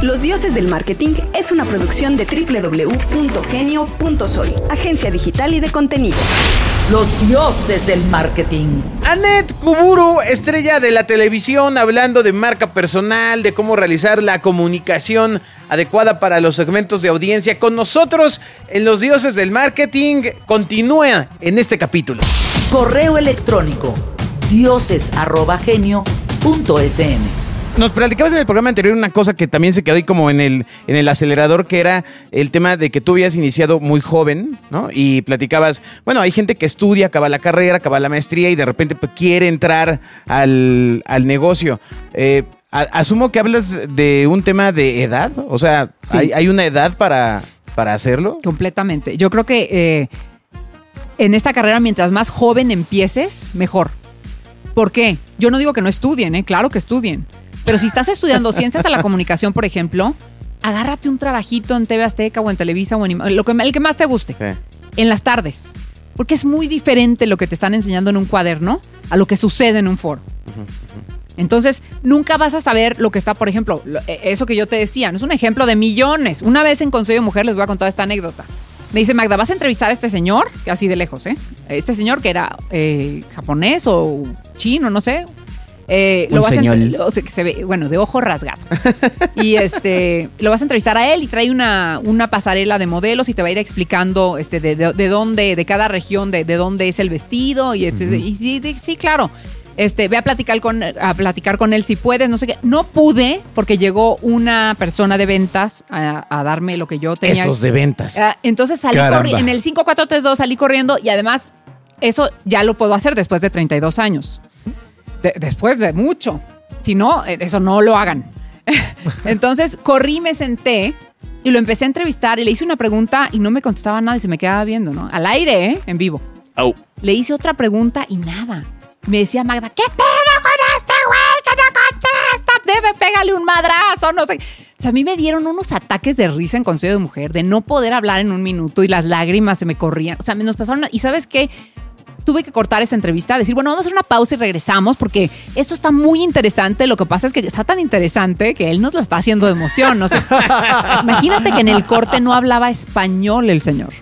Los Dioses del Marketing es una producción de www.genio.soy, agencia digital y de contenido. Los dioses del marketing. Annette Kuburu, estrella de la televisión, hablando de marca personal, de cómo realizar la comunicación adecuada para los segmentos de audiencia. Con nosotros en Los Dioses del Marketing, continúa en este capítulo. Correo electrónico dioses@genio.fm nos platicabas en el programa anterior una cosa que también se quedó ahí como en el, en el acelerador, que era el tema de que tú habías iniciado muy joven, ¿no? Y platicabas, bueno, hay gente que estudia, acaba la carrera, acaba la maestría y de repente pues, quiere entrar al, negocio. Eh, asumo que hablas de un tema de edad, o sea, ¿hay, una edad para, para hacerlo? Completamente. Yo creo que eh, en esta carrera, mientras más joven empieces, mejor. ¿Por qué? Yo no digo que no estudien, ¿eh? claro que estudien. Pero si estás estudiando ciencias de la comunicación, por ejemplo, agárrate un trabajito en TV Azteca o en Televisa o en lo que, el que más te guste. En las tardes. Porque es muy diferente lo que te están enseñando en un cuaderno a lo que sucede en un foro. Entonces, nunca vas a saber lo que está, por ejemplo, e, eso que yo te decía, no es un ejemplo de millones. Una vez en Consejo de Mujer les voy a contar esta anécdota. Me dice, Magda, ¿vas a entrevistar a este señor? Así de lejos, ¿eh? Este señor que era eh, japonés o chino, no sé, eh, lo vas A, se ve, bueno, de ojo rasgado. y este, lo vas a entrevistar a él y trae una, una pasarela de modelos y te va a ir explicando este, de, de, dónde, de cada región, de, de, dónde es el vestido. Y, y sí, sí, claro. Este, ve a platicar con a platicar con él si puedes, no sé qué. No pude porque llegó una persona de ventas a, darme lo que yo tenía. Esos de ventas. Ah, entonces salí en el 5432 salí corriendo y además eso ya lo puedo hacer después de 32 años después de mucho. Si no, eh, eso no lo hagan. Entonces corrí, me senté y lo empecé a entrevistar y le hice una pregunta y no me contestaba nada y se me quedaba viendo, ¿no? Al aire, ¿eh? En vivo. Le hice otra pregunta y nada. Me decía Magda, ¿qué pedo con este güey que no contesta? Debe pegarle un madrazo, no sé. O sea, a mí me dieron unos ataques de risa en Consejo de Mujer, de no poder hablar en un minuto y las lágrimas se me corrían. O sea, me nos pasaron. ¿Y sabes qué? Tuve que cortar esa entrevista, decir, bueno, vamos a hacer una pausa y regresamos porque esto está muy interesante. Lo que pasa es que está tan interesante que él nos la está haciendo de emoción. No sé. Imagínate que en el corte no hablaba español el señor.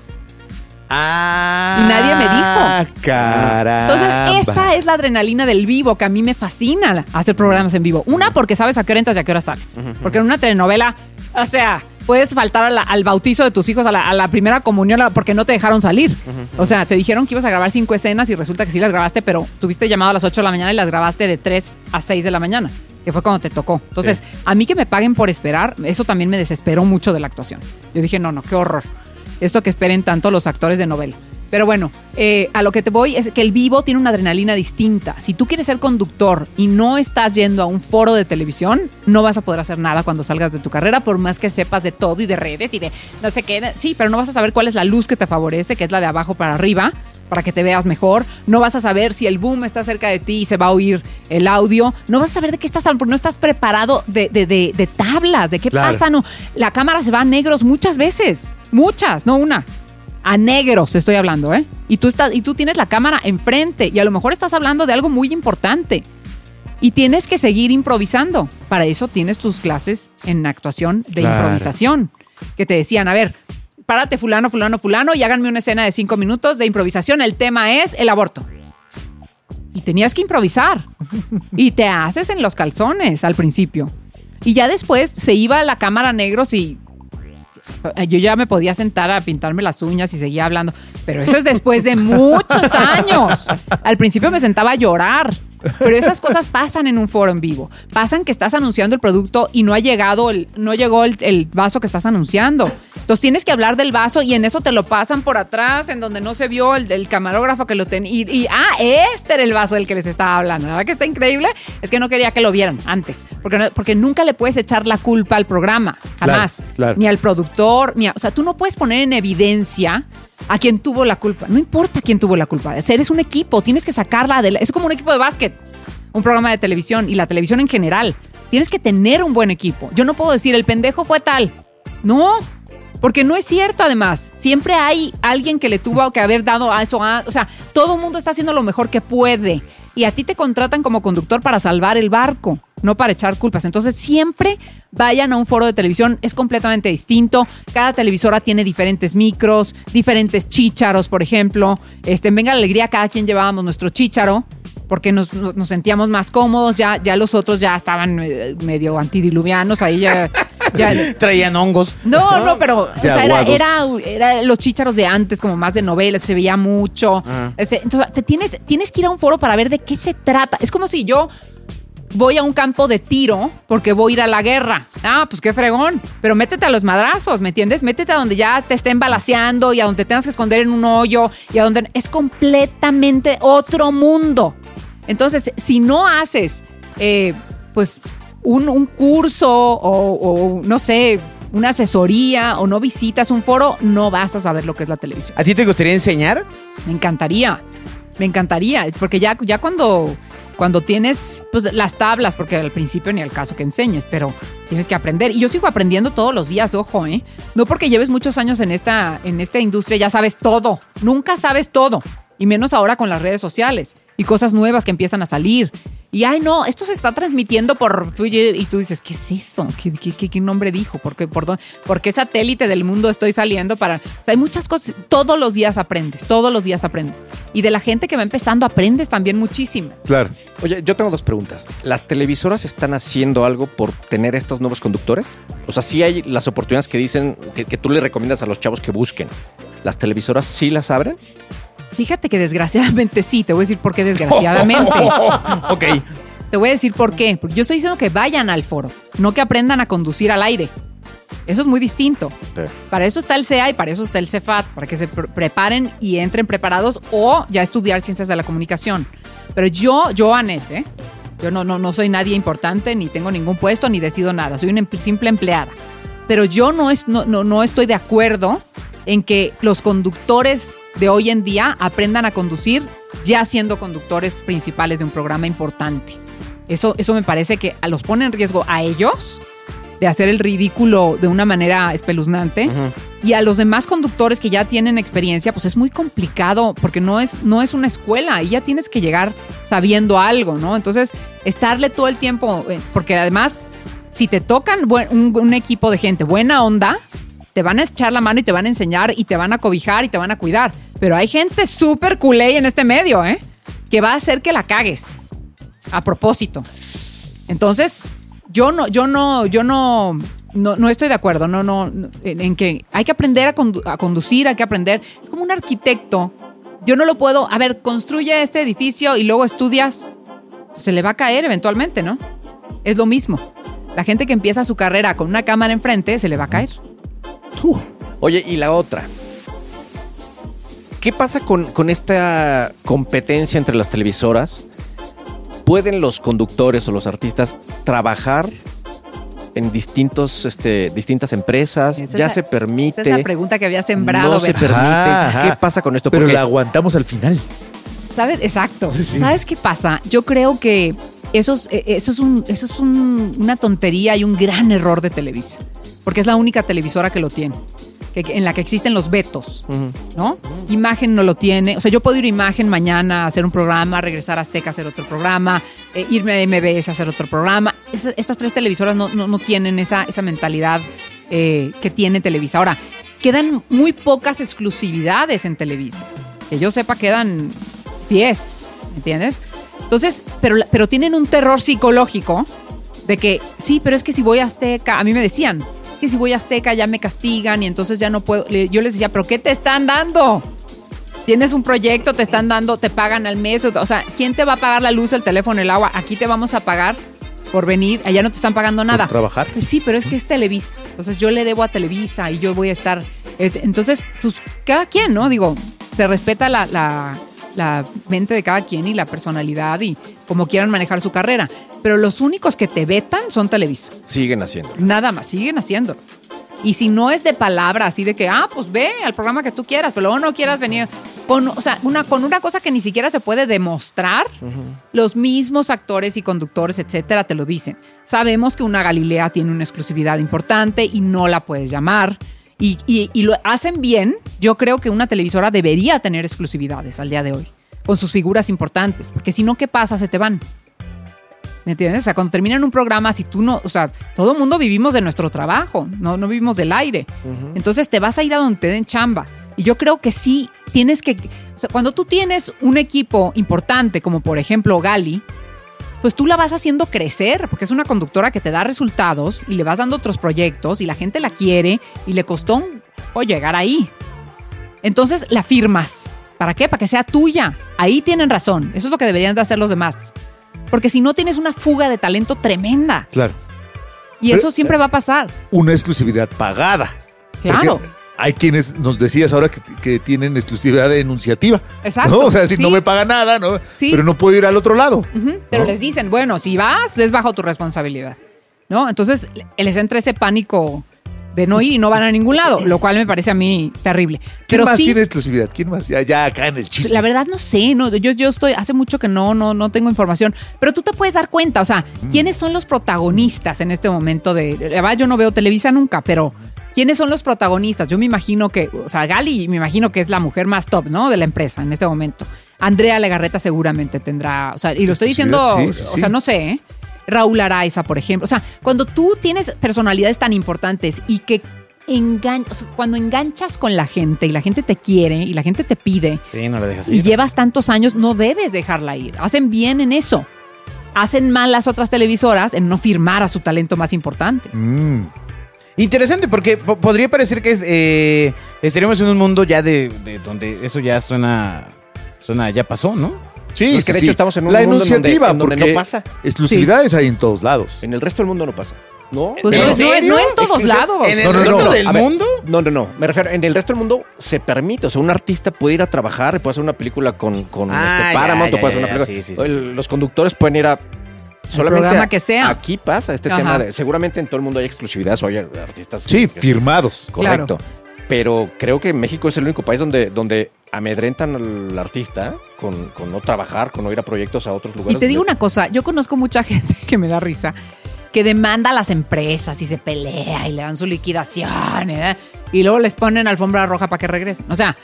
Ah, y nadie me dijo. Caramba. Entonces, esa es la adrenalina del vivo que a mí me fascina hacer programas en vivo. Una, porque sabes a qué hora entras y a qué hora sales. Porque en una telenovela, o sea, puedes faltar al bautizo de tus hijos, a la, primera comunión, porque no te dejaron salir. O sea, te dijeron que ibas a grabar cinco escenas y resulta que sí las grabaste, pero tuviste llamado a las 8 de la mañana y las grabaste de 3 a 6 de la mañana, que fue cuando te tocó. Entonces, a mí que me paguen por esperar, eso también me desesperó mucho de la actuación. Yo dije, no, no, qué horror. Esto que esperen tanto los actores de novela. Pero bueno, eh, a lo que te voy es que el vivo tiene una adrenalina distinta. Si tú quieres ser conductor y no estás yendo a un foro de televisión, no vas a poder hacer nada cuando salgas de tu carrera, por más que sepas de todo y de redes y de no sé qué. Sí, pero no vas a saber cuál es la luz que te favorece, que es la de abajo para arriba, para que te veas mejor. No vas a saber si el boom está cerca de ti y se va a oír el audio. No vas a saber de qué estás hablando, porque no estás preparado de, de, tablas, de qué pasa. No, la cámara se va a negros muchas veces. Muchas, no una a negros estoy hablando, ¿eh? Y tú, estás, y tú tienes la cámara enfrente y a lo mejor estás hablando de algo muy importante. Y tienes que seguir improvisando. Para eso tienes tus clases en actuación de improvisación. Que te decían, a ver, párate fulano, fulano, fulano y háganme una escena de cinco minutos de improvisación. El tema es el aborto. Y tenías que improvisar. Y te haces en los calzones al principio. Y ya después se iba a la cámara negros y yo ya me podía sentar a pintarme las uñas y seguía hablando, pero eso es después de muchos años. Al principio me sentaba a llorar pero esas cosas pasan en un foro en vivo. Pasan que estás anunciando el producto y no ha llegado el, no llegó el, vaso que estás anunciando. Entonces tienes que hablar del vaso y en eso te lo pasan por atrás, en donde no se vio el, camarógrafo que lo tenía. Y, ah, este era el vaso del que les estaba hablando. La verdad que está increíble. Es que no quería que lo vieran antes. Porque, porque nunca le puedes echar la culpa al programa. Jamás. Ni al productor. Ni o sea, tú no puedes poner en evidencia a quien tuvo la culpa. No importa quién tuvo la culpa. Eres un equipo, tienes que sacarla de Es como un equipo de básquet, un programa de televisión y la televisión en general. Tienes que tener un buen equipo. Yo no puedo decir el pendejo fue tal. No, porque no es cierto además. Siempre hay alguien que le tuvo que haber dado a eso. o sea, todo el mundo está haciendo lo mejor que puede. Y a ti te contratan como conductor para salvar el barco, no para echar culpas. Entonces siempre vayan a un foro de televisión, es completamente distinto. Cada televisora tiene diferentes micros, diferentes chícharos, por ejemplo. Este, en Venga la Alegría, cada quien llevábamos nuestro chícharo porque nos, nos- sentíamos más cómodos, ya, ya los otros ya estaban eh, medio antidiluvianos, ahí ya... ya Traían hongos. no, no, pero o sea, era, era, era los chícharos de antes, como más de novelas, se veía mucho. Este, entonces, te tienes, tienes que ir a un foro para ver de qué se trata. Es como si yo voy a un campo de tiro porque voy a ir a la guerra. Ah, pues qué fregón. Pero métete a los madrazos, ¿me entiendes? Métete a donde ya te estén balaseando y a donde te tengas que esconder en un hoyo y a donde es completamente otro mundo. Entonces, si no haces, eh, pues, un, un curso o, o, no sé, una asesoría o no visitas un foro, no vas a saber lo que es la televisión. ¿A ti te gustaría enseñar? Me encantaría, me encantaría, porque ya, ya cuando, cuando tienes pues, las tablas, porque al principio ni al caso que enseñes, pero tienes que aprender. Y yo sigo aprendiendo todos los días, ojo, ¿eh? No porque lleves muchos años en esta, en esta industria ya sabes todo, nunca sabes todo, y menos ahora con las redes sociales y cosas nuevas que empiezan a salir. Y ay, no, esto se está transmitiendo por. Y tú dices, ¿qué es eso? ¿Qué, qué, qué- qué nombre dijo? ¿Por qué, por, dónde- por qué satélite del mundo estoy saliendo para.? O sea, hay muchas cosas. Todos los días aprendes, todos los días aprendes. Y de la gente que va empezando aprendes también muchísimo. Claro. Oye, yo tengo dos preguntas. ¿Las televisoras están haciendo algo por tener estos nuevos conductores? O sea, sí hay las oportunidades que dicen que, que tú le recomiendas a los chavos que busquen. ¿Las televisoras sí las abren? Fíjate que desgraciadamente sí, te voy a decir por qué desgraciadamente. ok. Te voy a decir por qué. Porque yo estoy diciendo que vayan al foro, no que aprendan a conducir al aire. Eso es muy distinto. Para eso está el CEA y para eso está el CEFAT, para que se pre- preparen y entren preparados o ya estudiar ciencias de la comunicación. Pero yo, yo, Anet, ¿eh? yo no, no, no soy nadie importante, ni tengo ningún puesto, ni decido nada. Soy una empl- simple empleada. Pero yo no, es, no, no, no estoy de acuerdo en que los conductores de hoy en día aprendan a conducir ya siendo conductores principales de un programa importante. Eso, eso me parece que los pone en riesgo a ellos de hacer el ridículo de una manera espeluznante. Y a los demás conductores que ya tienen experiencia, pues es muy complicado porque no es, no es una escuela y ya tienes que llegar sabiendo algo, ¿no? Entonces, estarle todo el tiempo, eh, porque además, si te tocan un, un equipo de gente buena onda, te van a echar la mano y te van a enseñar y te van a cobijar y te van a cuidar. Pero hay gente súper culé en este medio, ¿eh? Que va a hacer que la cagues a propósito. Entonces, yo no, yo no, yo no, no, no estoy de acuerdo, no, no, en, en que hay que aprender a conducir, hay que aprender. Es como un arquitecto. Yo no lo puedo, a ver, construye este edificio y luego estudias, pues se le va a caer eventualmente, ¿no? Es lo mismo. La gente que empieza su carrera con una cámara enfrente, se le va a caer. Oye, y la otra. ¿Qué pasa con, con esta competencia entre las televisoras? ¿Pueden los conductores o los artistas trabajar en distintos, este, distintas empresas? Esa ¿Ya es se permite? Esa es la pregunta que había sembrado. no se permite. Ajá, ajá. ¿Qué pasa con esto? Pero Porque- la aguantamos al final. ¿Sabes? Exacto. Sí, sí. ¿Sabes qué pasa? Yo creo que eso es, eh, eso es, un, eso es un- una tontería y un gran error de Televisa. Porque es la única televisora que lo tiene. en la que existen los vetos. ¿no? Imagen no lo tiene. O sea, yo puedo ir a Imagen mañana a hacer un programa, regresar a Azteca a hacer otro programa, eh, irme a MBS a hacer otro programa. Es- estas tres televisoras no, no- no tienen esa, esa mentalidad eh, que tiene Televisa. Ahora, quedan muy pocas exclusividades en Televisa. Que yo sepa, quedan 10, ¿entiendes? Entonces, pero, pero tienen un terror psicológico de que, sí, pero es que si voy a Azteca, a mí me decían, es que si voy a Azteca ya me castigan y entonces ya no puedo. Yo les decía, pero ¿qué te están dando? Tienes un proyecto, te están dando, te pagan al mes. O sea, ¿quién te va a pagar la luz, el teléfono, el agua? Aquí te vamos a pagar por venir, allá no te están pagando nada. Por trabajar. Pues sí, pero es que es Televisa. Entonces yo le debo a Televisa y yo voy a estar. este, Entonces, pues cada quien, ¿no? Digo, se respeta la, la- la mente de cada quien y la personalidad y como quieran manejar su carrera. Pero los únicos que te vetan son Televisa. Siguen haciendo. Nada más, siguen haciéndolo. Y si no es de palabra, así de que, ah, pues ve al programa que tú quieras, pero luego no quieras venir con, o sea, una, con una cosa que ni siquiera se puede demostrar, los mismos actores y conductores, etcétera, te lo dicen. Sabemos que una Galilea tiene una exclusividad importante y no la puedes llamar. Y, y- y lo hacen bien. Yo creo que una televisora debería tener exclusividades al día de hoy. con sus figuras importantes, porque si no, ¿qué pasa? Se te van. ¿Me entiendes? O sea, cuando terminan un programa, si tú no, o sea, todo el mundo vivimos de nuestro trabajo, no, no vivimos del aire. Entonces te vas a ir a donde te den chamba. Y yo creo que sí tienes que, o sea, cuando tú tienes un equipo importante, como por ejemplo Gali, pues tú la vas haciendo crecer, porque es una conductora que te da resultados y le vas dando otros proyectos y la gente la quiere y le costó un- o llegar ahí. Entonces la firmas. ¿Para qué? Para que sea tuya. Ahí tienen razón. Eso es lo que deberían de hacer los demás. Porque si no tienes una fuga de talento tremenda. Claro. Y Pero- eso siempre va a pasar. Una exclusividad pagada. Claro. Porque hay quienes nos decías ahora que, que tienen exclusividad enunciativa. Exacto, ¿no? O sea, si sí. no me paga nada, ¿no? Sí. Pero no puedo ir al otro lado. Pero ¿no? les dicen, bueno, si vas, es bajo tu responsabilidad. ¿No? Entonces les entra ese pánico de no ir y no van a ningún lado, lo cual me parece a mí terrible. ¿Quién Pero más sí, tiene exclusividad? ¿Quién más? Ya, ya acá en el chisme. La verdad no sé, no, yo, yo estoy, hace mucho que no, no, no tengo información, pero tú te puedes dar cuenta, o sea, Mm. ¿quiénes son los protagonistas en este momento de, yo no veo Televisa nunca, pero ¿quiénes son los protagonistas? Yo me imagino que, o sea, Gali me imagino que es la mujer más top, ¿no? De la empresa en este momento. Andrea Legarreta seguramente tendrá, o sea, y lo estoy diciendo, Exclusividad, sí, sí, o sea, no sé, ¿eh? Raúl Araiza, por ejemplo. O sea, cuando tú tienes personalidades tan importantes y que engan- o sea, cuando enganchas con la gente y la gente te quiere y la gente te pide, Sí, no la dejas y ir. llevas tantos años, no debes dejarla ir. Hacen bien en eso. Hacen mal las otras televisoras en no firmar a su talento más importante. Mm. Interesante, porque po- podría parecer que es, eh, estaríamos en un mundo ya de, de donde eso ya suena, suena, ya pasó, ¿no? Sí, Pues que de sí, hecho sí. estamos en un La mundo en donde- enunciativa, en donde no pasa. exclusividades hay en todos lados. En el resto del mundo no pasa. ¿No? Pues ¿En no, no- en todos Exclusión- lados. ¿En el No, no, resto no. del ver, mundo? No, no, no. Me refiero, en el resto del mundo se permite. O sea, un artista puede ir a trabajar, puede hacer una película con, con Ah, este ya, Paramount, ya, o puede hacer una ya, película. sí, sí, sí. Los conductores pueden ir a. Solamente programa que sea. Aquí pasa este Ajá. tema de. Seguramente en todo el mundo hay exclusividad, o hay artistas. Sí, que- firmados. Correcto. Pero creo que México es el único país donde, donde amedrentan al artista con, con no trabajar, con no ir a proyectos a otros Y lugares. te digo donde- una cosa, yo conozco mucha gente que me da risa, que demanda a las empresas y se pelea y le dan su liquidación ¿eh? y luego les ponen alfombra roja para que regresen. O sea,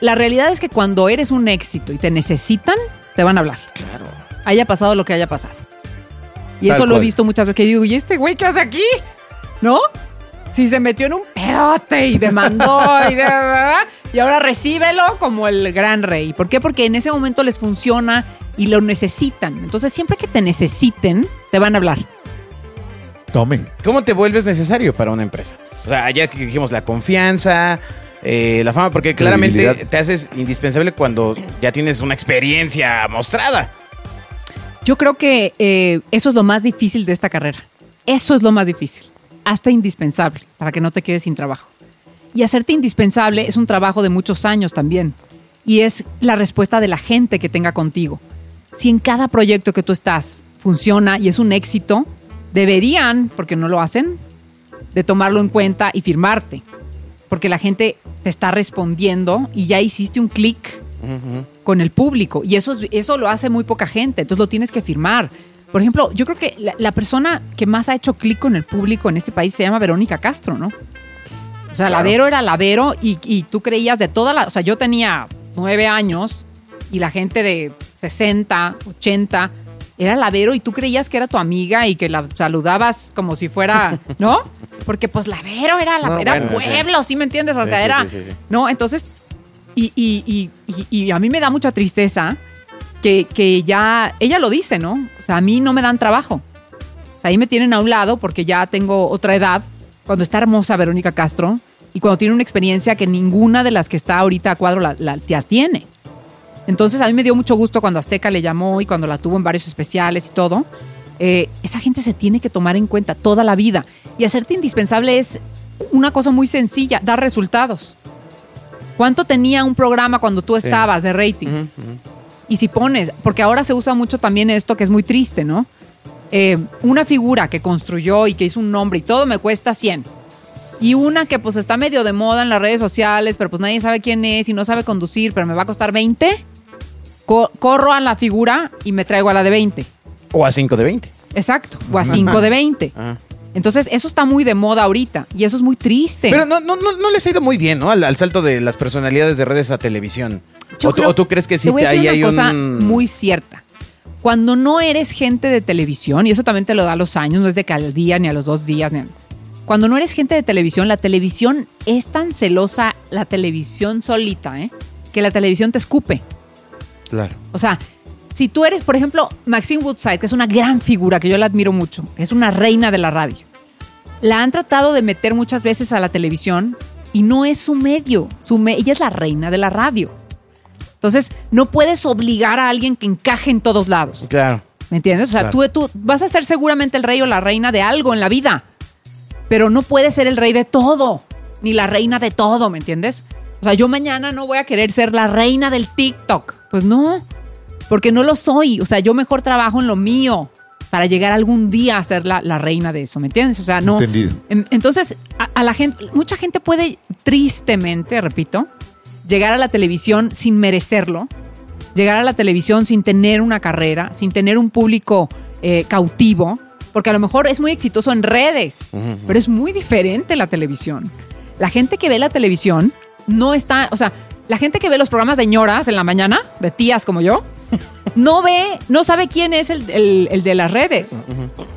la realidad es que cuando eres un éxito y te necesitan, te van a hablar. Claro. haya pasado lo que haya pasado. Y Tal eso lo he visto muchas veces que digo, ¿y este güey qué hace aquí? ¿No? Si se metió en un pedote y demandó y, de, y ahora recíbelo como el gran rey. ¿Por qué? Porque en ese momento les funciona y lo necesitan. Entonces, siempre que te necesiten, te van a hablar. Tomen. ¿Cómo te vuelves necesario para una empresa? O sea, ya que dijimos la confianza, eh, la fama, porque claramente te haces indispensable cuando ya tienes una experiencia mostrada. Yo creo que eh, eso es lo más difícil de esta carrera. Eso es lo más difícil. Hasta indispensable para que no te quedes sin trabajo. Y hacerte indispensable es un trabajo de muchos años también. Y es la respuesta de la gente que tenga contigo. Si en cada proyecto que tú estás funciona y es un éxito, deberían, porque no lo hacen, de tomarlo en cuenta y firmarte. Porque la gente te está respondiendo y ya hiciste un clic con el público. Y eso, es- eso lo hace muy poca gente, entonces lo tienes que firmar. Por ejemplo, yo creo que la, la persona que más ha hecho clic con el público en este país se llama Verónica Castro, ¿no? O sea, la Vero era la Vero y, y tú creías de toda la... O sea, yo tenía nueve años y la gente de 60, 80 era la Vero y tú creías que era tu amiga y que la saludabas como si fuera, ¿no? Porque pues la Vero era la No, era bueno, pueblo, ¿sí me entiendes? O sea, sí, era... sí, sí, sí. ¿no? Entonces, y, y- y- y- a mí me da mucha tristeza que, que ya, ella lo dice, ¿no? O sea, a mí no me dan trabajo. O sea, ahí me tienen a un lado porque ya tengo otra edad, cuando está hermosa Verónica Castro y cuando tiene una experiencia que ninguna de las que está ahorita a cuadro la, la- ya tiene. Entonces, a mí me dio mucho gusto cuando Azteca le llamó y cuando la tuvo en varios especiales y todo. Eh, esa gente se tiene que tomar en cuenta toda la vida. Y hacerte indispensable es una cosa muy sencilla, dar resultados. ¿Cuánto tenía un programa cuando tú estabas de rating? Y si pones, porque ahora se usa mucho también esto que es muy triste, ¿no? Eh, una figura que construyó y que hizo un nombre y todo me cuesta 100. Y una que pues está medio de moda en las redes sociales, pero pues nadie sabe quién es y no sabe conducir, pero me va a costar 20. Co- corro a la figura y me traigo a la de 20. O a 5 de 20. Exacto. O a 5 de 20. Ajá. Entonces, eso está muy de moda ahorita y eso es muy triste. Pero no, no, no, no les ha ido muy bien, ¿no? Al, al salto de las personalidades de redes a televisión. O, tú, creo- o tú crees que sí Te voy a ahí decir hay una cosa un... muy cierta. Cuando no eres gente de televisión, y eso también te lo da a los años, no es de que al día ni a los dos días. Ni a- Cuando no eres gente de televisión, la televisión es tan celosa, la televisión solita, ¿eh? que la televisión te escupe. Claro. O sea, si tú eres, por ejemplo, Maxine Woodside, que es una gran figura, que yo la admiro mucho, que es una reina de la radio, la han tratado de meter muchas veces a la televisión y no es su medio. Su me- ella es la reina de la radio. Entonces, no puedes obligar a alguien que encaje en todos lados. Claro. ¿Me entiendes? O sea, Claro. tú, tú vas a ser seguramente el rey o la reina de algo en la vida, pero no puedes ser el rey de todo, ni la reina de todo, ¿me entiendes? O sea, yo mañana no voy a querer ser la reina del TikTok. Pues no, porque no lo soy. O sea, yo mejor trabajo en lo mío para llegar algún día a ser la, la reina de eso, ¿me entiendes? O sea, no. Entendido. En- Entonces, a, a la gente, mucha gente puede tristemente, repito, llegar a la televisión sin merecerlo, llegar a la televisión sin tener una carrera, sin tener un público eh, cautivo, porque a lo mejor es muy exitoso en redes, pero es muy diferente la televisión. La gente que ve la televisión no está, o sea, la gente que ve los programas de ñoras en la mañana, de tías como yo, no ve, no sabe quién es el, el- de las redes.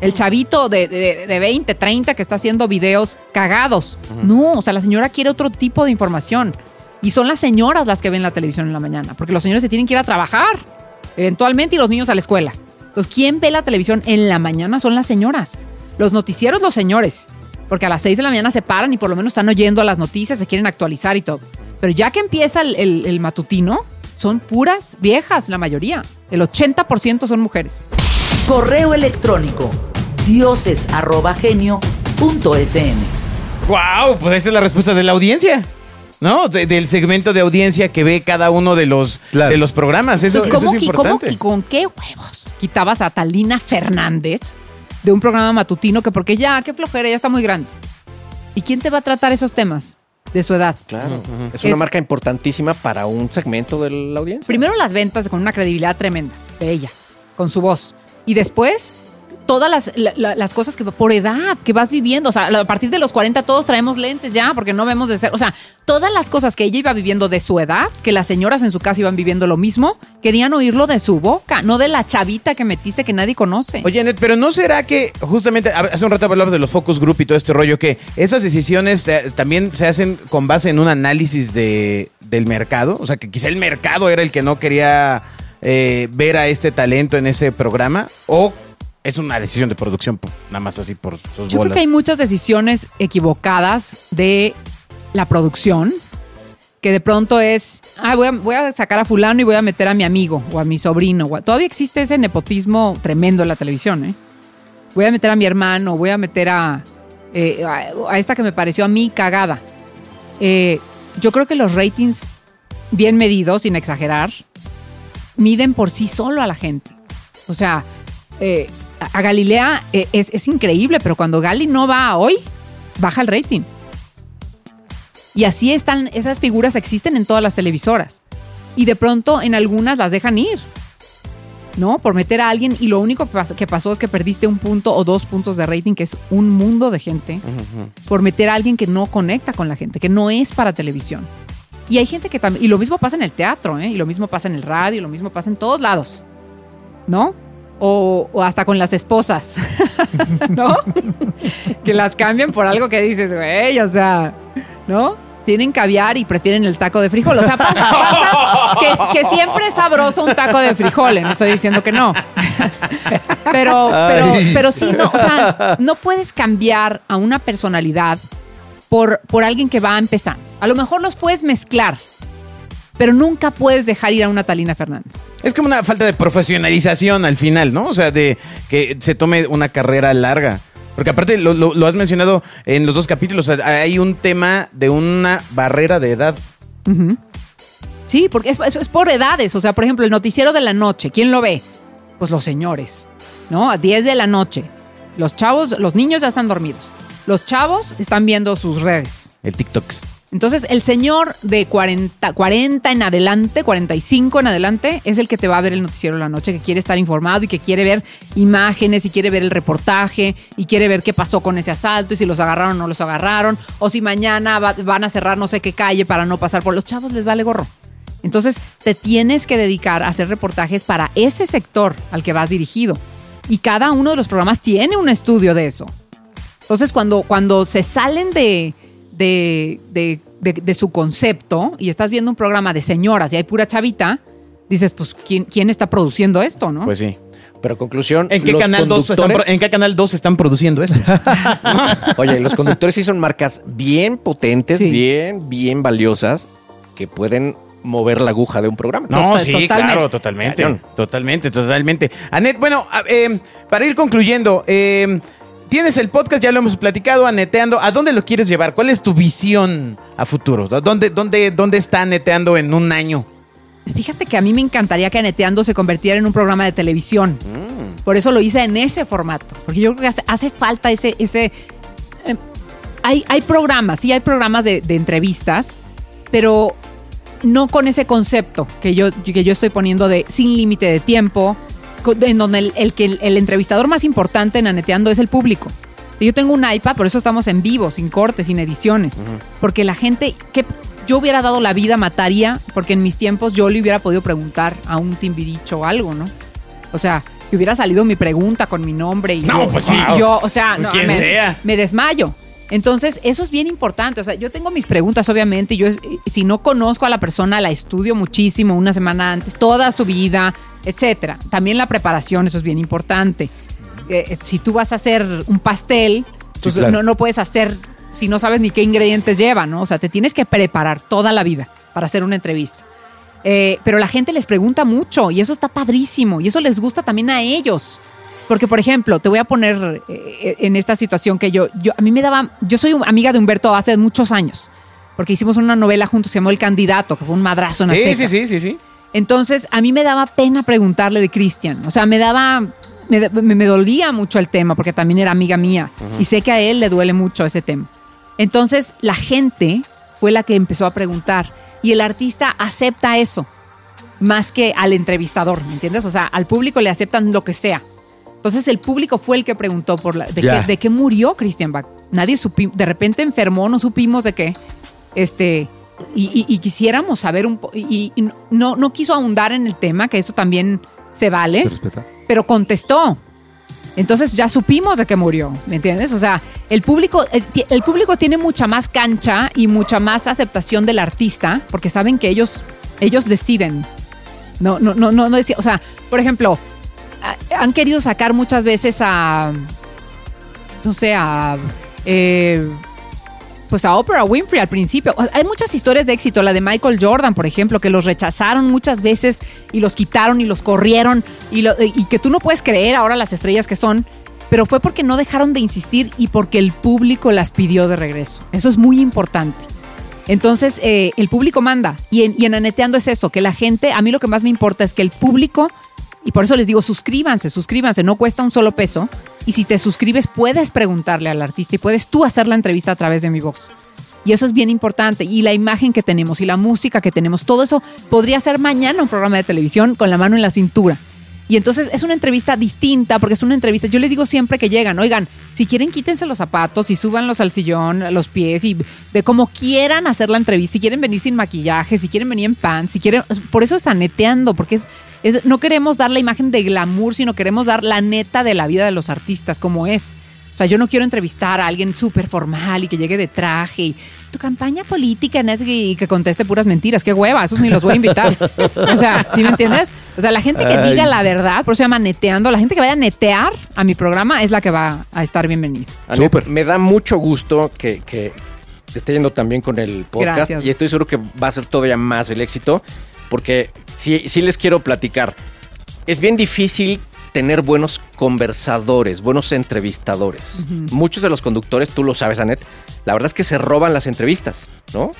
El chavito de, de, de 20, 30 que está haciendo videos cagados. No, o sea, la señora quiere otro tipo de información. Y son las señoras las que ven la televisión en la mañana, porque los señores se tienen que ir a trabajar, eventualmente, y los niños a la escuela. Entonces, ¿quién ve la televisión en la mañana? Son las señoras. Los noticieros, los señores. Porque a las 6 de la mañana se paran y por lo menos están oyendo las noticias, se quieren actualizar y todo. Pero ya que empieza el, el- el matutino, son puras viejas la mayoría. El 80% son mujeres. Correo electrónico dioses@genio.fm. ¡Wow! Pues esa es la respuesta de la audiencia. ¿No? De- del segmento de audiencia que ve cada uno de los, Claro. de los programas. Eso, Entonces, eso ¿cómo, es cómo importante. qui- ¿con qué huevos quitabas a Talina Fernández de un programa matutino que porque ya, qué flojera, ya está muy grande? ¿Y quién te va a tratar esos temas de su edad? Claro. Es una Es- marca importantísima para un segmento de la audiencia. Primero las ventas con una credibilidad tremenda de ella, con su voz. Y después todas las, la- la- las cosas que por edad que vas viviendo. O sea, a partir de los 40 todos traemos lentes ya porque no vemos de ser. O sea, todas las cosas que ella iba viviendo de su edad, que las señoras en su casa iban viviendo lo mismo, querían oírlo de su boca, no de la chavita que metiste que nadie conoce. Oye, Net, pero ¿no será que justamente hace un rato hablabas de los focus group y todo este rollo, que esas decisiones eh, también se hacen con base en un análisis de, del mercado? O sea, que quizá el mercado era el que no quería eh, ver a este talento en ese programa, o es una decisión de producción, nada más así por sus Yo creo que hay muchas decisiones equivocadas de la producción que de pronto es, ah, voy a, voy a sacar a fulano y voy a meter a mi amigo o a mi sobrino. o a- Todavía existe ese nepotismo tremendo en la televisión, ¿eh? Voy a meter a mi hermano, voy a meter a, eh, a, a esta que me pareció a mí cagada. Eh, yo creo que los ratings bien medidos, sin exagerar, miden por sí solo a la gente. O sea, eh, a Galilea eh, es, es increíble, pero cuando Gali no va hoy, baja el rating. Y así están, esas figuras existen en todas las televisoras. Y de pronto en algunas las dejan ir. ¿No? Por meter a alguien y lo único que pas- que pasó es que perdiste un punto o dos puntos de rating, que es un mundo de gente, por meter a alguien que no conecta con la gente, que no es para televisión. Y hay gente que también, y lo mismo pasa en el teatro, ¿eh? y lo mismo pasa en el radio, y lo mismo pasa en todos lados, ¿no? O, o hasta con las esposas, ¿no? que las cambian por algo que dices, güey, o sea, ¿no? Tienen caviar y prefieren el taco de frijol. O sea, pasa, pasa que, que siempre es sabroso un taco de frijoles, no estoy diciendo que no. Pero, pero, pero sí, no, o sea, no puedes cambiar a una personalidad por, por alguien que va a empezar. A lo mejor los puedes mezclar, pero nunca puedes dejar ir a una Talina Fernández. Es como una falta de profesionalización al final, ¿no? O sea, de que se tome una carrera larga. Porque aparte lo, lo- lo has mencionado en los dos capítulos, hay un tema de una barrera de edad. Sí, porque es, es- es por edades. O sea, por ejemplo, el noticiero de la noche, ¿quién lo ve? Pues los señores, ¿no? A 10 de la noche. Los chavos, los niños ya están dormidos. Los chavos están viendo sus redes. El TikToks. Entonces, el señor de 40, 40 en adelante, 45 en adelante, es el que te va a ver el noticiero la noche, que quiere estar informado y que quiere ver imágenes y quiere ver el reportaje y quiere ver qué pasó con ese asalto y si los agarraron o no los agarraron, o si mañana va- van a cerrar no sé qué calle para no pasar por los chavos, les vale gorro. Entonces, te tienes que dedicar a hacer reportajes para ese sector al que vas dirigido. Y cada uno de los programas tiene un estudio de eso. Entonces, cuando, cuando se salen de, de, de- de- de su concepto y estás viendo un programa de señoras y hay pura chavita, dices, pues, ¿quién, quién está produciendo esto, no? Pues sí. Pero conclusión. ¿En qué, los canal 2 están, conductores- ¿En qué canal 2 están produciendo eso? Oye, los conductores sí son marcas bien potentes, Sí. bien, bien valiosas, que pueden mover la aguja de un programa. No, Total- sí, totalmente. claro, totalmente. Cañón. Totalmente, totalmente. Anet, bueno, eh, para ir concluyendo, eh, tienes el podcast, ya lo hemos platicado, Aneteando. ¿A dónde lo quieres llevar? ¿Cuál es tu visión a futuro? ¿Dónde, dónde, dónde está Aneteando en un año? Fíjate que a mí me encantaría que Aneteando se convirtiera en un programa de televisión. Por eso lo hice en ese formato. Porque yo creo que hace, falta ese... ese eh, hay, hay programas, sí hay programas de, de entrevistas, pero no con ese concepto que yo, que yo estoy poniendo de sin límite de tiempo, en donde el, el que el, el entrevistador más importante en Aneteando es el público. Yo tengo un iPad, por eso estamos en vivo, sin cortes, sin ediciones. Porque la gente, que yo hubiera dado la vida, mataría, porque en mis tiempos yo le hubiera podido preguntar a un timbiricho o algo, ¿no? O sea, que hubiera salido mi pregunta con mi nombre y No, yo, pues sí. yo, o sea, no, Quien me, sea. me desmayo. Entonces, eso es bien importante. O sea, yo tengo mis preguntas, obviamente. Yo, si no conozco a la persona, la estudio muchísimo, una semana antes, toda su vida, etcétera. También la preparación, eso es bien importante. Eh, eh, si tú vas a hacer un pastel, pues claro. no, no puedes hacer si no sabes ni qué ingredientes lleva, ¿no? O sea, te tienes que preparar toda la vida para hacer una entrevista. Eh, pero la gente les pregunta mucho y eso está padrísimo y eso les gusta también a ellos. Porque, por ejemplo, te voy a poner eh, en esta situación que yo, yo, a mí me daba, yo soy amiga de Humberto hace muchos años, porque hicimos una novela juntos, se llamó El Candidato, que fue un madrazo en Sí, Azteca. sí, sí, sí, sí. Entonces, a mí me daba pena preguntarle de Cristian. O sea, me daba. Me, me- me dolía mucho el tema porque también era amiga mía. Y sé que a él le duele mucho ese tema. Entonces, la gente fue la que empezó a preguntar. Y el artista acepta eso más que al entrevistador, ¿me entiendes? O sea, al público le aceptan lo que sea. Entonces, el público fue el que preguntó por la, de, qué, de qué murió Christian Bach. Nadie supimos. De repente enfermó, no supimos de qué. Este, y, y- y quisiéramos saber un poco. Y, y no, no quiso ahondar en el tema, que eso también se vale, Se respeta. pero contestó. Entonces ya supimos de qué murió, ¿me entiendes? O sea, el público, el, público tiene mucha más cancha y mucha más aceptación del artista, porque saben que ellos, ellos deciden. No, no, no, no, no decía- o sea, por ejemplo, han querido sacar muchas veces a, no sé, a, eh, pues a Oprah Winfrey al principio. Hay muchas historias de éxito, la de Michael Jordan, por ejemplo, que los rechazaron muchas veces y los quitaron y los corrieron y, que tú no puedes creer ahora las estrellas que son, pero fue porque no dejaron de insistir y porque el público las pidió de regreso. Eso es muy importante. Entonces, eh, el público manda. Y en, y en Aneteando es eso, que la gente, a mí lo que más me importa es que el público, y por eso les digo, suscríbanse, suscríbanse, no cuesta un solo peso. Y si te suscribes, puedes preguntarle al artista y puedes tú hacer la entrevista a través de mi voz. Y eso es bien importante. Y la imagen que tenemos y la música que tenemos, todo eso podría ser mañana un programa de televisión con la mano en la cintura. Y entonces es una entrevista distinta porque es una entrevista. Yo les digo siempre que llegan, oigan, si quieren quítense los zapatos y súbanlos al sillón, los pies y de como quieran hacer la entrevista. Si quieren venir sin maquillaje, si quieren venir en pants, si quieren, por eso es aneteando, porque es, es no queremos dar la imagen de glamour, sino queremos dar la neta de la vida de los artistas como es. O sea, yo no quiero entrevistar a alguien súper formal y que llegue de traje y tu campaña política no y que conteste puras mentiras. Qué hueva, esos ni los voy a invitar. O sea, ¿sí me entiendes? O sea, la gente que Ay. diga la verdad, por eso se llama neteando, la gente que vaya a netear a mi programa es la que va a estar bienvenida. Súper. Me da mucho gusto que, que te esté yendo también con el podcast Gracias. y estoy seguro que va a ser todavía más el éxito porque sí, sí les quiero platicar. Es bien difícil tener buenos conversadores, buenos entrevistadores. Muchos de los conductores, tú lo sabes, Anet, la verdad es que se roban las entrevistas, ¿no?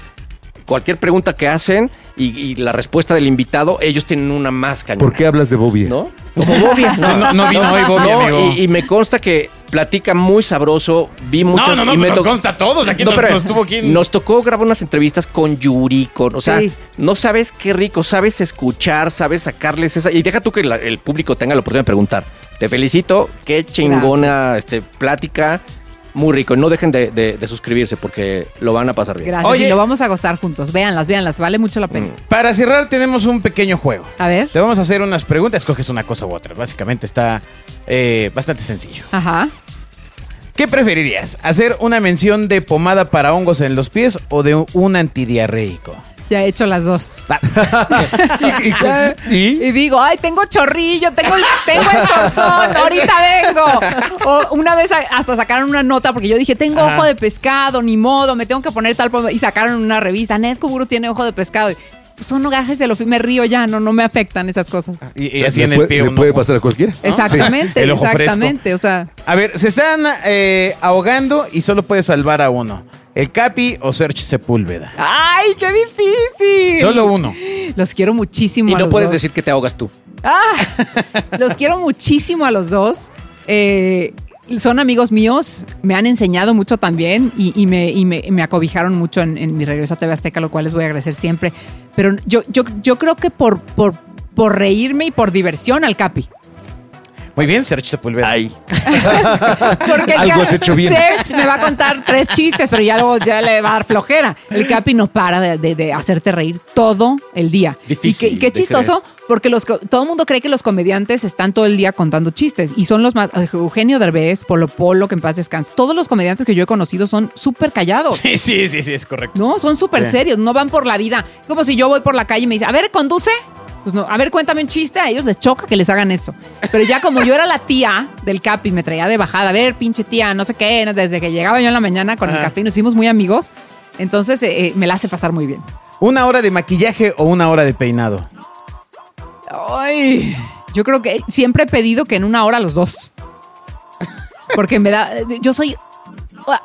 Cualquier pregunta que hacen y, y la respuesta del invitado, ellos tienen una más cañona. ¿Por qué hablas de Bobby? ¿No? Como Bobby. No, no vino hoy Bobby, No, amigo. Y, y me consta que platica muy sabroso. Vi muchos. no, no, y me nos consta a todos. Aquí No, nos, pero nos tuvo aquí. Nos tocó grabar unas entrevistas con Yuri, con, o sea, Sí. no sabes qué rico, sabes escuchar, sabes sacarles esa. Y deja tú que la- el público tenga la oportunidad de preguntar. Te felicito, qué chingona este, plática, muy rico. No dejen de, de- de suscribirse porque lo van a pasar bien. Gracias. Oye. Y lo vamos a gozar juntos. Véanlas, véanlas. Vale mucho la pena. Para cerrar, tenemos un pequeño juego. A ver. Te vamos a hacer unas preguntas, escoges una cosa u otra. Básicamente está eh, bastante sencillo. Ajá. ¿Qué preferirías? ¿Hacer una mención de pomada para hongos en los pies o de un antidiarreico? Ya he hecho las dos. ¿Y? Y digo, ay, tengo chorrillo, tengo, tengo el torzón, ahorita vengo. O una vez a- hasta sacaron una nota porque yo dije, tengo Ajá. ojo de pescado, ni modo, me tengo que poner tal. Y sacaron una revista, Netco Guru tiene ojo de pescado. Y, pues, son gajes de lo me río ya, no, no me afectan esas cosas. Y, y así Le en el puede- pie. Puede ojo. pasar a cualquiera. Exactamente, el ojo fresco. exactamente. O sea, A ver, se están eh, ahogando y solo puedes salvar a uno. ¿El Capi o Serge Sepúlveda? ¡ay, qué difícil! Solo uno. Los quiero muchísimo. Y a no los puedes dos. decir que te ahogas tú. Ah, los quiero muchísimo a los dos. Eh, son amigos míos, me han enseñado mucho también y, y me, y me- me acobijaron mucho en, en mi regreso a TV Azteca, lo cual les voy a agradecer siempre. Pero yo, yo, yo creo que por, por, por reírme y por diversión al Capi. Muy bien, Serge Sepúlveda. Ahí. Porque el Algo has hecho bien. Serge me va a contar tres chistes, pero ya luego ya le va a dar flojera. El Capi no para de, de- de hacerte reír todo el día. Difícil y, qué, y qué chistoso, porque los, todo el mundo cree que los comediantes están todo el día contando chistes. Y son los más. Eugenio Derbez, Polo Polo, que en paz descanse. Todos los comediantes que yo he conocido son súper callados. Sí, sí, sí, sí, es correcto. No, son súper Sí. serios, no van por la vida. Como si yo voy por la calle y me dice, a ver, conduce. Pues no, a ver, cuéntame un chiste. A ellos les choca que les hagan eso. Pero ya como yo era la tía del Capi, me traía de bajada, a ver, pinche tía, no sé qué, desde que llegaba yo en la mañana con el Ajá. café, nos hicimos muy amigos. Entonces eh, eh, me la hace pasar muy bien. ¿Una hora de maquillaje o una hora de peinado? Ay, yo creo que siempre he pedido que en una hora los dos. Porque me da. Yo soy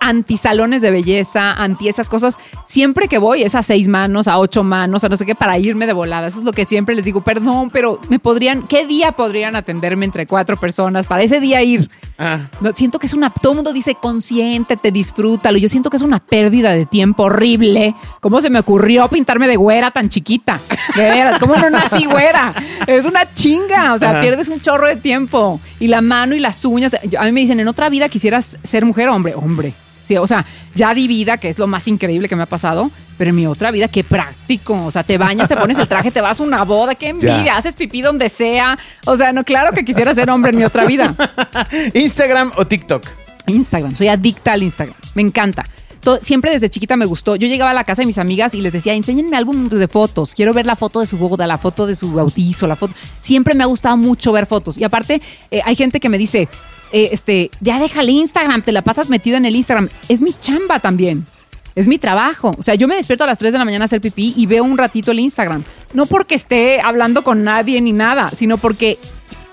anti salones de belleza, anti esas cosas. Siempre que voy es a seis manos, a ocho manos, a no sé qué, para irme de volada. Eso es lo que siempre les digo. Perdón, pero me podrían. ¿Qué día podrían atenderme entre cuatro personas para ese día ir? Ah, No, siento que es una. Todo el mundo dice consiéntete, disfrútalo. Yo siento que es una pérdida de tiempo horrible. ¿Cómo se me ocurrió pintarme de güera tan chiquita? De veras, ¿cómo no nací güera? Es una chinga. O sea, Ajá. pierdes un chorro de tiempo. Y la mano y las uñas. A mí me dicen, en otra vida quisieras ser mujer o hombre. Hombre. Sí, o sea, ya di vida, que es lo más increíble que me ha pasado, pero en mi otra vida, qué práctico. O sea, te bañas, te pones el traje, te vas a una boda, qué envidia, Ya. haces pipí donde sea. O sea, no, claro que quisiera ser hombre en mi otra vida. ¿Instagram o TikTok? Instagram, soy adicta al Instagram, me encanta. Siempre desde chiquita me gustó. Yo llegaba a la casa de mis amigas y les decía, enséñenme álbum de fotos, quiero ver la foto de su boda, la foto de su bautizo, la foto. Siempre me ha gustado mucho ver fotos. Y aparte, eh, hay gente que me dice, eh, este, ya déjale Instagram, te la pasas metida en el Instagram. Es mi chamba también. Es mi trabajo. O sea, yo me despierto a las 3 de la mañana a hacer pipí y veo un ratito el Instagram. No porque esté hablando con nadie ni nada, sino porque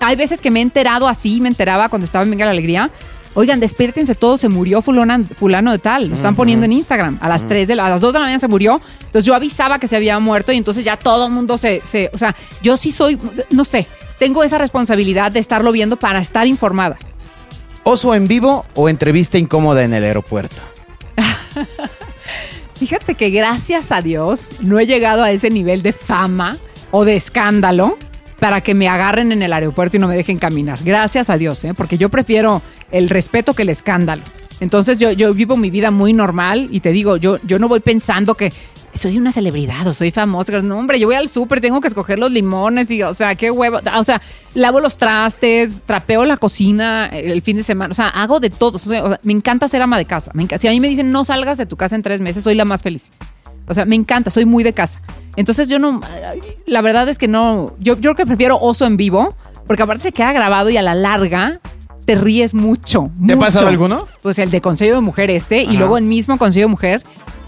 hay veces que me he enterado así, me enteraba cuando estaba en Venga la Alegría. Oigan, despiértense todos, se murió fulana- fulano de tal. Lo están poniendo en Instagram. A las 3 de la, a las 2 de la mañana se murió. Entonces yo avisaba que se había muerto y entonces ya todo el mundo se, se. O sea, yo sí soy, no sé, tengo esa responsabilidad de estarlo viendo para estar informada. ¿Oso en vivo o entrevista incómoda en el aeropuerto? Fíjate que gracias a Dios no he llegado a ese nivel de fama o de escándalo para que me agarren en el aeropuerto y no me dejen caminar. Gracias a Dios, ¿eh? porque yo prefiero el respeto que el escándalo. Entonces yo, yo vivo mi vida muy normal y te digo, yo, yo no voy pensando que soy una celebridad o soy famosa. No, hombre, yo voy al súper, tengo que escoger los limones y, o sea, qué huevo. O sea, lavo los trastes, trapeo la cocina el fin de semana. O sea, hago de todo. O sea, me encanta ser ama de casa. Me enca- si a mí me dicen no salgas de tu casa en tres meses, soy la más feliz. O sea, me encanta, soy muy de casa. Entonces yo no, la verdad es que no, yo, yo creo que prefiero oso en vivo, porque aparte se queda grabado y a la larga te ríes mucho. ¿Te ha mucho. pasado alguno? Pues el de Consejo de Mujer este, y luego el mismo Consejo de Mujer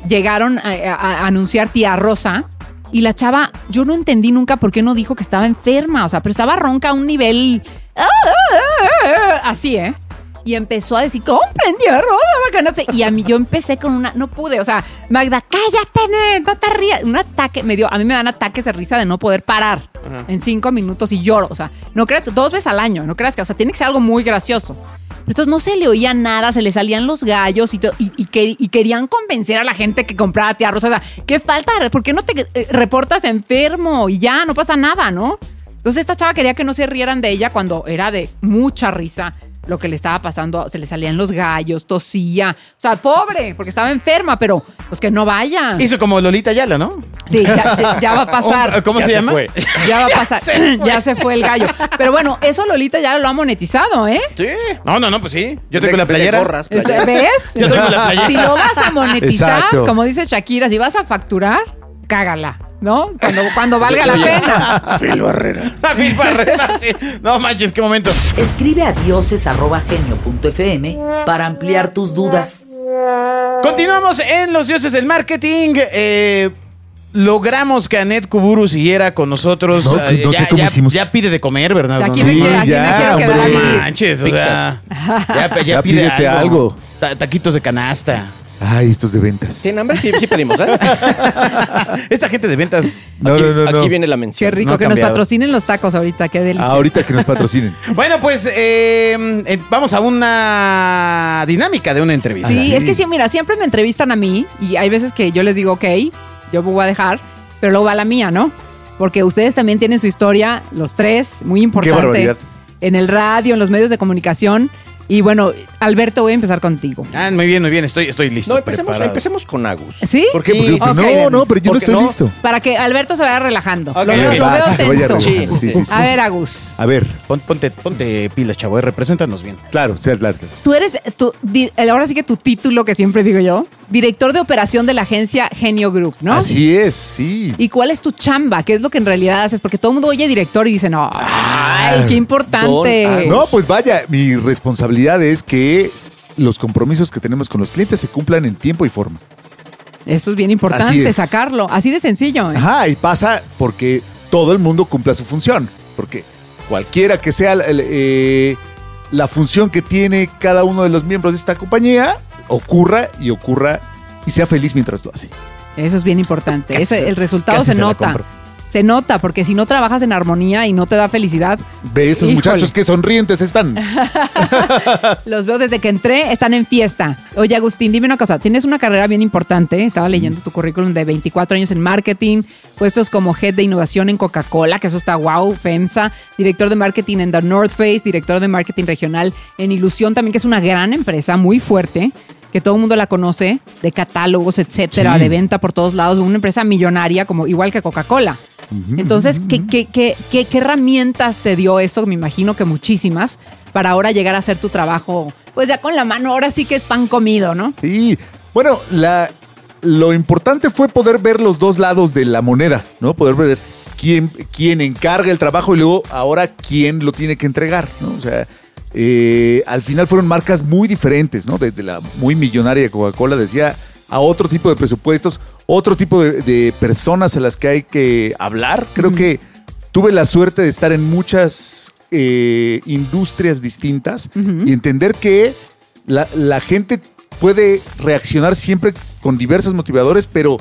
llegaron a, a- a anunciar tía Rosa. Y la chava, yo no entendí nunca por qué no dijo que estaba enferma, o sea, pero estaba ronca a un nivel ah, ah, ah, así, ¿eh? Y empezó a decir, compren tía Rosa, porque no sé. Y a mí yo empecé con una, no pude, o sea, Magda, cállate, Ned, no te rías. Un ataque, me dio, a mí me dan ataques de risa de no poder parar en cinco minutos y lloro, o sea, no creas, dos veces al año, no creas que, o sea, tiene que ser algo muy gracioso. Entonces no se le oía nada, se le salían los gallos y, y, que- y querían convencer a la gente que comprara tía. O sea, ¿qué falta? ¿Por qué no te eh, reportas enfermo? Y ya, no pasa nada, ¿no? Entonces esta chava quería que no se rieran de ella cuando era de mucha risa lo que le estaba pasando. Se le salían los gallos, tosía. O sea, pobre, porque estaba enferma, pero pues que no vaya. Hizo como Lolita Yala, ¿no? Sí, ya, ya- ya va a pasar. ¿Cómo Ya se, se llama? fue. Ya va a pasar. Ya se fue el gallo. Pero bueno, eso Lolita ya lo ha monetizado, ¿eh? Sí. No, no, no, pues sí. Yo tengo Vende- la playera. gorras, playeras. ¿Ves? Yo tengo la playera. Si lo vas a monetizar, Exacto. como dice Shakira, si vas a facturar, cágala, ¿no? Cuando, cuando valga la pena. Phil Barrera. Phil Barrera, sí. No manches, qué momento. Escribe a dioses.genio.fm para ampliar tus dudas. Continuamos en Los Dioses del Marketing. Eh, logramos que Anet Kuburu siguiera con nosotros. No, Eh, no sé ya, cómo ya- hicimos. ya pide de comer, Bernardo. Aquí, me, Sí, aquí me ya, quiero quedar a hombre. No manches, o sea, ya, ya Ya pide algo. algo. Ta- taquitos de canasta. Ay, estos de ventas. ¿Tienen hambre? Sí, sí pedimos, ¿eh? Esta gente de ventas. No, aquí, no, no, no. aquí viene la Qué mención. rico No ha que nos patrocinen los tacos ahorita, qué delicia. Ahorita que nos patrocinen. Bueno, pues eh, eh, vamos a una dinámica de una entrevista. Sí, es que sí, mira, siempre me entrevistan a mí y hay veces que yo les digo, ok, yo voy a dejar, pero luego va la mía, ¿no? Porque ustedes también tienen su historia, los tres, muy importante. barbaridad. En el radio, en los medios de comunicación. Y bueno, Alberto, voy a empezar contigo. Ah, muy bien, muy bien. Estoy, estoy listo. No, empecemos, preparado. empecemos con Agus. ¿Sí? ¿Por qué? Sí, Porque, pues, ok. no, no, pero yo no Porque estoy no. listo. Para que Alberto se vaya relajando. Ok, lo veo, ok. lo Va, veo que se vaya tenso. relajando. Sí, Sí, sí, sí, sí. A ver, Agus. A ver, Pon- ponte, ponte pilas, chavo. eh, Represéntanos bien. claro, sea claro. Tú eres, tu, di- ahora sí que tu título que siempre digo yo, director de operación de la agencia Genio Group, ¿no? Así es, sí. ¿Y cuál es tu chamba? ¿Qué es lo que en realidad haces? Porque todo el mundo oye director y dice, no, ay, qué importante. Don. No, pues vaya, mi responsabilidad es que los compromisos que tenemos con los clientes se cumplan en tiempo y forma. Eso es bien importante, es. sacarlo. Así de sencillo. ¿eh? Ajá, y pasa porque todo el mundo cumpla su función. Porque cualquiera que sea el- eh, la función que tiene cada uno de los miembros de esta compañía, ocurra y ocurra y sea feliz mientras lo hace. Eso es bien importante. Casi Ese- el resultado se, nota. Se nota, porque si no trabajas en armonía y no te da felicidad, Ve esos Híjole. muchachos que sonrientes están. los veo desde que entré, están en fiesta. Oye, Agustín, dime una cosa. Tienes una carrera bien importante. Estaba leyendo tu currículum de 24 años en marketing, puestos como head de innovación en Coca-Cola, que eso está wow, FEMSA, director de marketing en The North Face, director de marketing regional en Ilusión también, que es una gran empresa, muy fuerte que todo el mundo la conoce, de catálogos, etcétera, Sí. de venta por todos lados, una empresa millonaria como igual que Coca-Cola. Entonces, ¿qué, qué, qué, qué, qué herramientas te dio eso? Me imagino que muchísimas, para ahora llegar a hacer tu trabajo, pues ya con la mano, ahora sí que es pan comido, ¿no? Sí. Bueno, la, lo importante fue poder ver los dos lados de la moneda, ¿no? Poder ver quién, quién encarga el trabajo y luego ahora quién lo tiene que entregar, ¿no? O sea, eh, al final fueron marcas muy diferentes, ¿no? Desde la muy millonaria Coca-Cola decía a otro tipo de presupuestos, otro tipo de, de personas a las que hay que hablar. Creo que tuve la suerte de estar en muchas eh, industrias distintas y entender que la, la gente puede reaccionar siempre con diversos motivadores, pero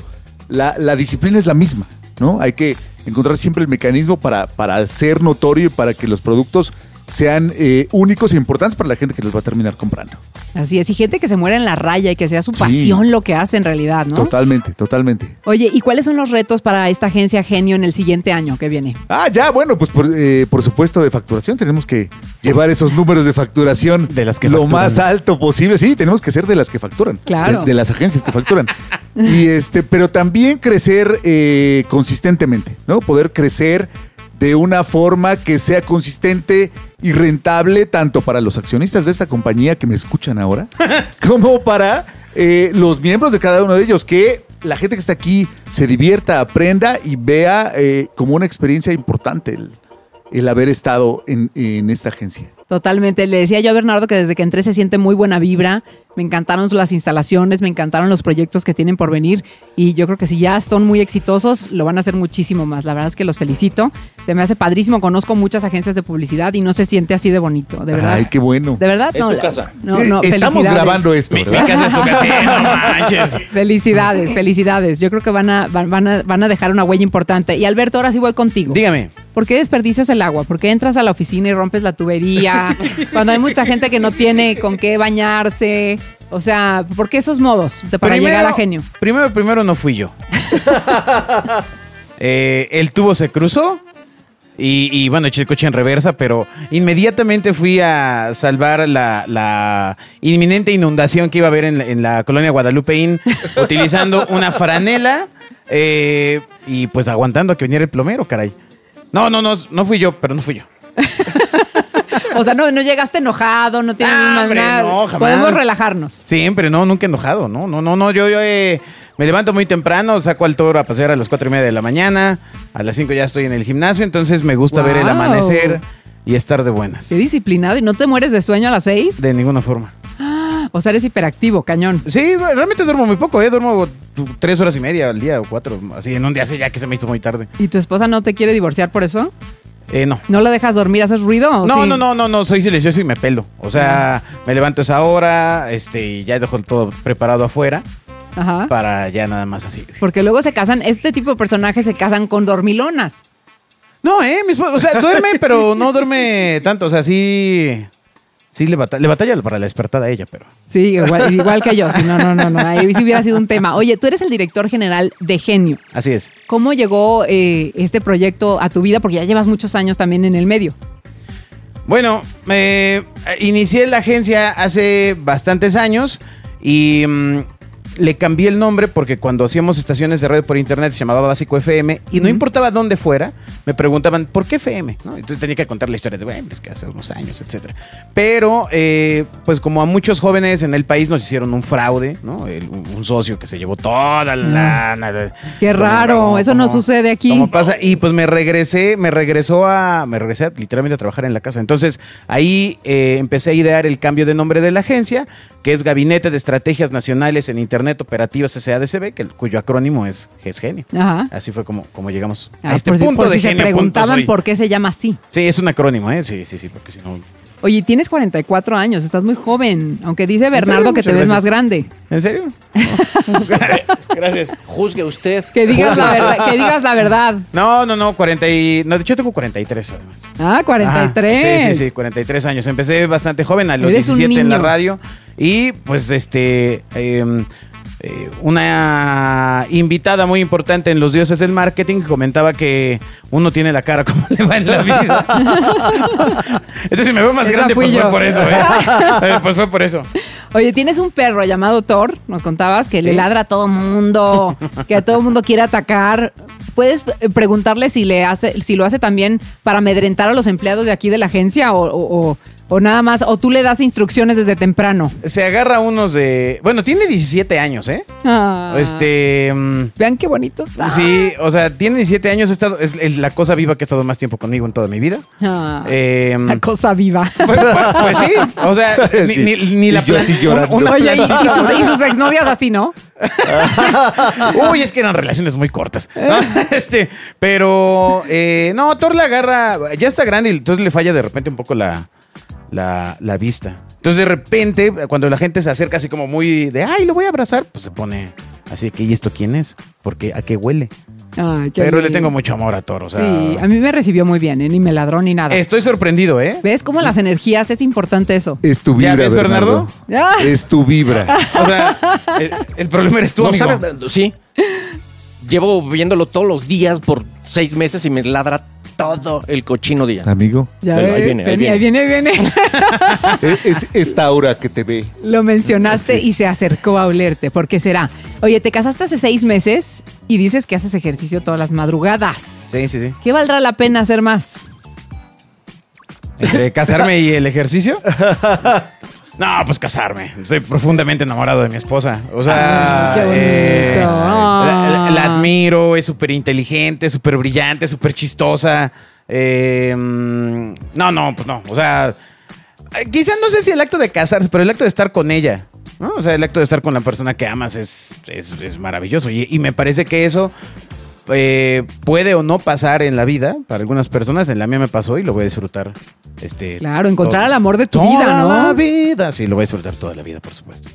la, la disciplina es la misma, ¿no? Hay que encontrar siempre el mecanismo para, para ser notorio y para que los productos sean eh, únicos e importantes para la gente que los va a terminar comprando. Así es, y gente que se muere en la raya y que sea su Sí. pasión lo que hace en realidad, ¿no? Totalmente, totalmente. Oye, ¿y cuáles son los retos para esta agencia Genio en el siguiente año que viene? Ah, ya, bueno, pues por, eh, por supuesto de facturación tenemos que llevar esos números de facturación De las que lo facturan. más alto posible. Sí, tenemos que ser de las que facturan. Claro. De, de las agencias que facturan. y este, pero también crecer eh, consistentemente, ¿no? Poder crecer de una forma que sea consistente y rentable tanto para los accionistas de esta compañía que me escuchan ahora, como para eh, los miembros de cada uno de ellos, que la gente que está aquí se divierta, aprenda y vea eh, como una experiencia importante el, el haber estado en, en esta agencia. Totalmente. Le decía yo a Bernardo que desde que entré se siente muy buena vibra, me encantaron las instalaciones, me encantaron los proyectos que tienen por venir y yo creo que si ya son muy exitosos, lo van a hacer muchísimo más. La verdad es que los felicito. Se me hace padrísimo, conozco muchas agencias de publicidad y no se siente así de bonito, de verdad. Ay, qué bueno. De verdad, Es no. tu la- casa. No, Eh, no, Estamos grabando esto, Mi, mi ¿verdad? casa es tu casa. Sí, no manches. Felicidades, felicidades. Yo creo que van a, van, van a, van a dejar una huella importante. Y Alberto, ahora sí voy contigo. Dígame. ¿Por qué desperdicias el agua? ¿Por qué entras a la oficina y rompes la tubería? Cuando hay mucha gente que no tiene con qué bañarse. O sea, ¿por qué esos modos de- para Primero- llegar a genio? Primero, primero no fui yo. Eh, el tubo se cruzó y, y, bueno, eché el coche en reversa, pero inmediatamente fui a salvar la, la inminente inundación que iba a haber en la, en la colonia Guadalupeín utilizando una franela eh, y pues aguantando a que viniera el plomero, caray. No, no, no, no fui yo, pero no fui yo. O sea, no, no llegaste enojado, no tienes Ah, hombre, nada. no, jamás. Podemos relajarnos. Siempre, no, nunca enojado, no, no, no, no, yo, yo eh, me levanto muy temprano, saco al toro a pasear a las cuatro y media de la mañana, a las cinco ya estoy en el gimnasio, entonces me gusta ver el Wow. amanecer y estar de buenas. Qué disciplinado. ¿Y no te mueres de sueño a las seis? De ninguna forma. O sea, eres hiperactivo, cañón. Sí, realmente duermo muy poco, ¿eh? Duermo tres horas y media al día o cuatro, así en un día así ya que se me hizo muy tarde. ¿Y tu esposa no te quiere divorciar por eso? Eh, no. ¿No la dejas dormir? ¿Haces ruido? o No, sí? no, no, no, no, soy silencioso y me pelo. O sea, me levanto esa hora, este, y ya dejo todo preparado afuera Ajá. para ya nada más así. Porque luego se casan, este tipo de personajes se casan con dormilonas. No, eh, mi esposa, o sea, duerme, pero no duerme tanto, o sea, sí, sí le, bata- le batalla para la despertada a ella, pero. Sí, igual, igual que yo. Sí, no, no, no, no. Ahí sí hubiera sido un tema. Oye, tú eres el director general de Genio. Así es. ¿Cómo llegó eh, este proyecto a tu vida? Porque ya llevas muchos años también en el medio. Bueno, me inicié la agencia hace bastantes años y mm, le cambié el nombre porque cuando hacíamos estaciones de radio por internet se llamaba Básico FM y no importaba dónde fuera, me preguntaban, ¿por qué FM? ¿No? Entonces tenía que contar la historia de, bueno, es que hace unos años, etcétera. Pero, eh, pues como a muchos jóvenes en el país nos hicieron un fraude, ¿no? El- un, socio que se llevó toda la lana. Mm. Qué raro, eso no sucede aquí. como pasa? Y pues me regresé, me regresó a, me regresé a- literalmente a trabajar en la casa. Entonces ahí eh, empecé a idear el cambio de nombre de la agencia, que es Gabinete de Estrategias Nacionales en Internet Operativas SADCB, que, el- cuyo acrónimo es GESGenio. Ajá. Así fue como, como llegamos Ah, a este por si, punto por de si se genio, preguntaban por qué se llama así. Sí, es un acrónimo, ¿eh? Sí, sí, sí, porque si no... Oye, tienes 44 años, estás muy joven. Aunque dice Bernardo que te ves más grande. ¿En serio? Gracias. Juzgue usted. Que digas la verdad. Que digas la verdad. No, no, no, 40 y... No, de hecho tengo 43 además. Ah, 43. Ajá, Sí, sí, sí, 43 años. Empecé bastante joven, a los Eres un 17 en la radio. Y pues este. eh, eh, una invitada muy importante en Los Dioses del Marketing comentaba que uno tiene la cara como le va en la vida. Entonces, si me veo más Esa grande, pues yo. fue por eso, ¿eh? Eh, Pues fue por eso. Oye, tienes un perro llamado Thor, nos contabas, que le ladra a todo mundo, que a todo mundo quiere atacar. ¿Puedes eh, preguntarle si le hace, si lo hace también para amedrentar a los empleados de aquí de la agencia o, o- o- o nada más, o tú le das instrucciones desde temprano? Se agarra unos de. Bueno, tiene 17 años, ¿eh? Ah. Este. mm, Vean qué bonito está. Sí, o sea, tiene 17 años, he estado, es, es la cosa viva que ha estado más tiempo conmigo en toda mi vida. Ah, Eh, la cosa viva. pues, pues- pues sí, o sea, ni, Sí. ni- ni Y la yo así llorando. una Oye, y, sus, y sus exnovias así, ¿no? Uy, es que eran relaciones muy cortas. ¿no? Este, pero eh, no, Thor la agarra, ya está grande y entonces le falla de repente un poco la, la, la vista. Entonces de repente, cuando la gente se acerca así como muy de, ay, lo voy a abrazar, pues se pone así que, ¿y esto quién es? Porque ¿a qué huele? Ay, qué Pero le tengo mucho amor a Thor, o sea. Sí, a mí me recibió muy bien, ¿eh? ni me ladró ni nada. Estoy sorprendido, ¿eh? ¿Ves cómo las energías es importante eso? Es tu ¿Ya vibra, ves, Bernardo? Bernardo. Ah, Es tu vibra. O sea, el, el problema eres tú, ¿No amigo. sabes? Sí. Llevo viéndolo todos los días por seis meses y me ladra todo el cochino día. Amigo, ya Pero ves, ahí viene, ahí ahí viene, ahí viene. es, es esta aura que te ve. Lo mencionaste y se acercó a olerte. ¿Por qué será? Oye, te casaste hace seis meses y dices que haces ejercicio todas las madrugadas. Sí, sí, sí. ¿Qué valdrá la pena hacer más? ¿Entre casarme y el ejercicio? No, pues casarme. Estoy profundamente enamorado de mi esposa. O sea, Ay, qué bonito. eh, la, la- la Ah. admiro, es súper inteligente, súper brillante, súper chistosa. Eh, no, no, pues no. O sea, eh, quizá no sé si el acto de casarse, pero el acto de estar con ella ¿no? O sea, el acto de estar con la persona que amas es, es, es maravilloso. Y, y me parece que eso eh, puede o no pasar en la vida para algunas personas. En la mía me pasó y lo voy a disfrutar. Este, Claro, encontrar todo- al amor de tu toda vida, ¿no? la vida. Sí, lo voy a disfrutar toda la vida, por supuesto.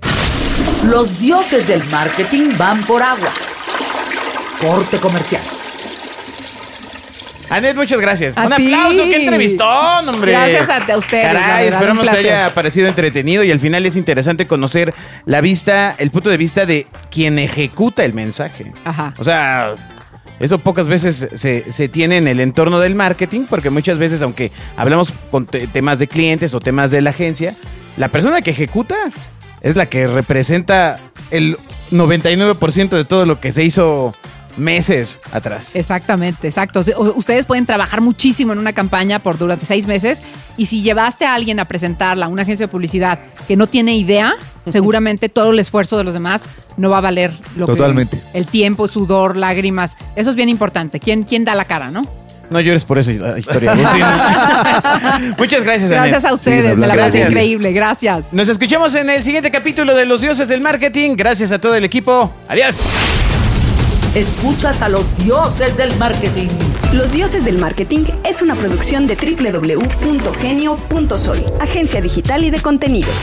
Los dioses del marketing van por agua. Corte comercial. Anet, muchas gracias. A un ti. aplauso, qué entrevistón, hombre. Gracias a- a ustedes, la Caray, verdad, esperamos que haya parecido entretenido y al final es interesante conocer la vista, el punto de vista de quien ejecuta el mensaje. Ajá. O sea, eso pocas veces se, se tiene en el entorno del marketing, porque muchas veces, aunque hablamos con te- temas de clientes o temas de la agencia, la persona que ejecuta es la que representa el 99% de todo lo que se hizo meses atrás. Exactamente, exacto. Ustedes pueden trabajar muchísimo en una campaña por durante seis meses y si llevaste a alguien a presentarla a una agencia de publicidad que no tiene idea, seguramente todo el esfuerzo de los demás no va a valer lo Totalmente. que el tiempo, sudor, lágrimas. Eso es bien importante. ¿Quién, quién da la cara, no? No llores por esa historia. Muchas gracias, Gracias a ustedes, me la pasé Gracias. increíble. Gracias. Nos escuchamos en el siguiente capítulo de Los Dioses del Marketing. Gracias a todo el equipo. Adiós. Escuchas a los dioses del marketing. Los Dioses del Marketing es una producción de www.genio.sol, agencia digital y de contenidos.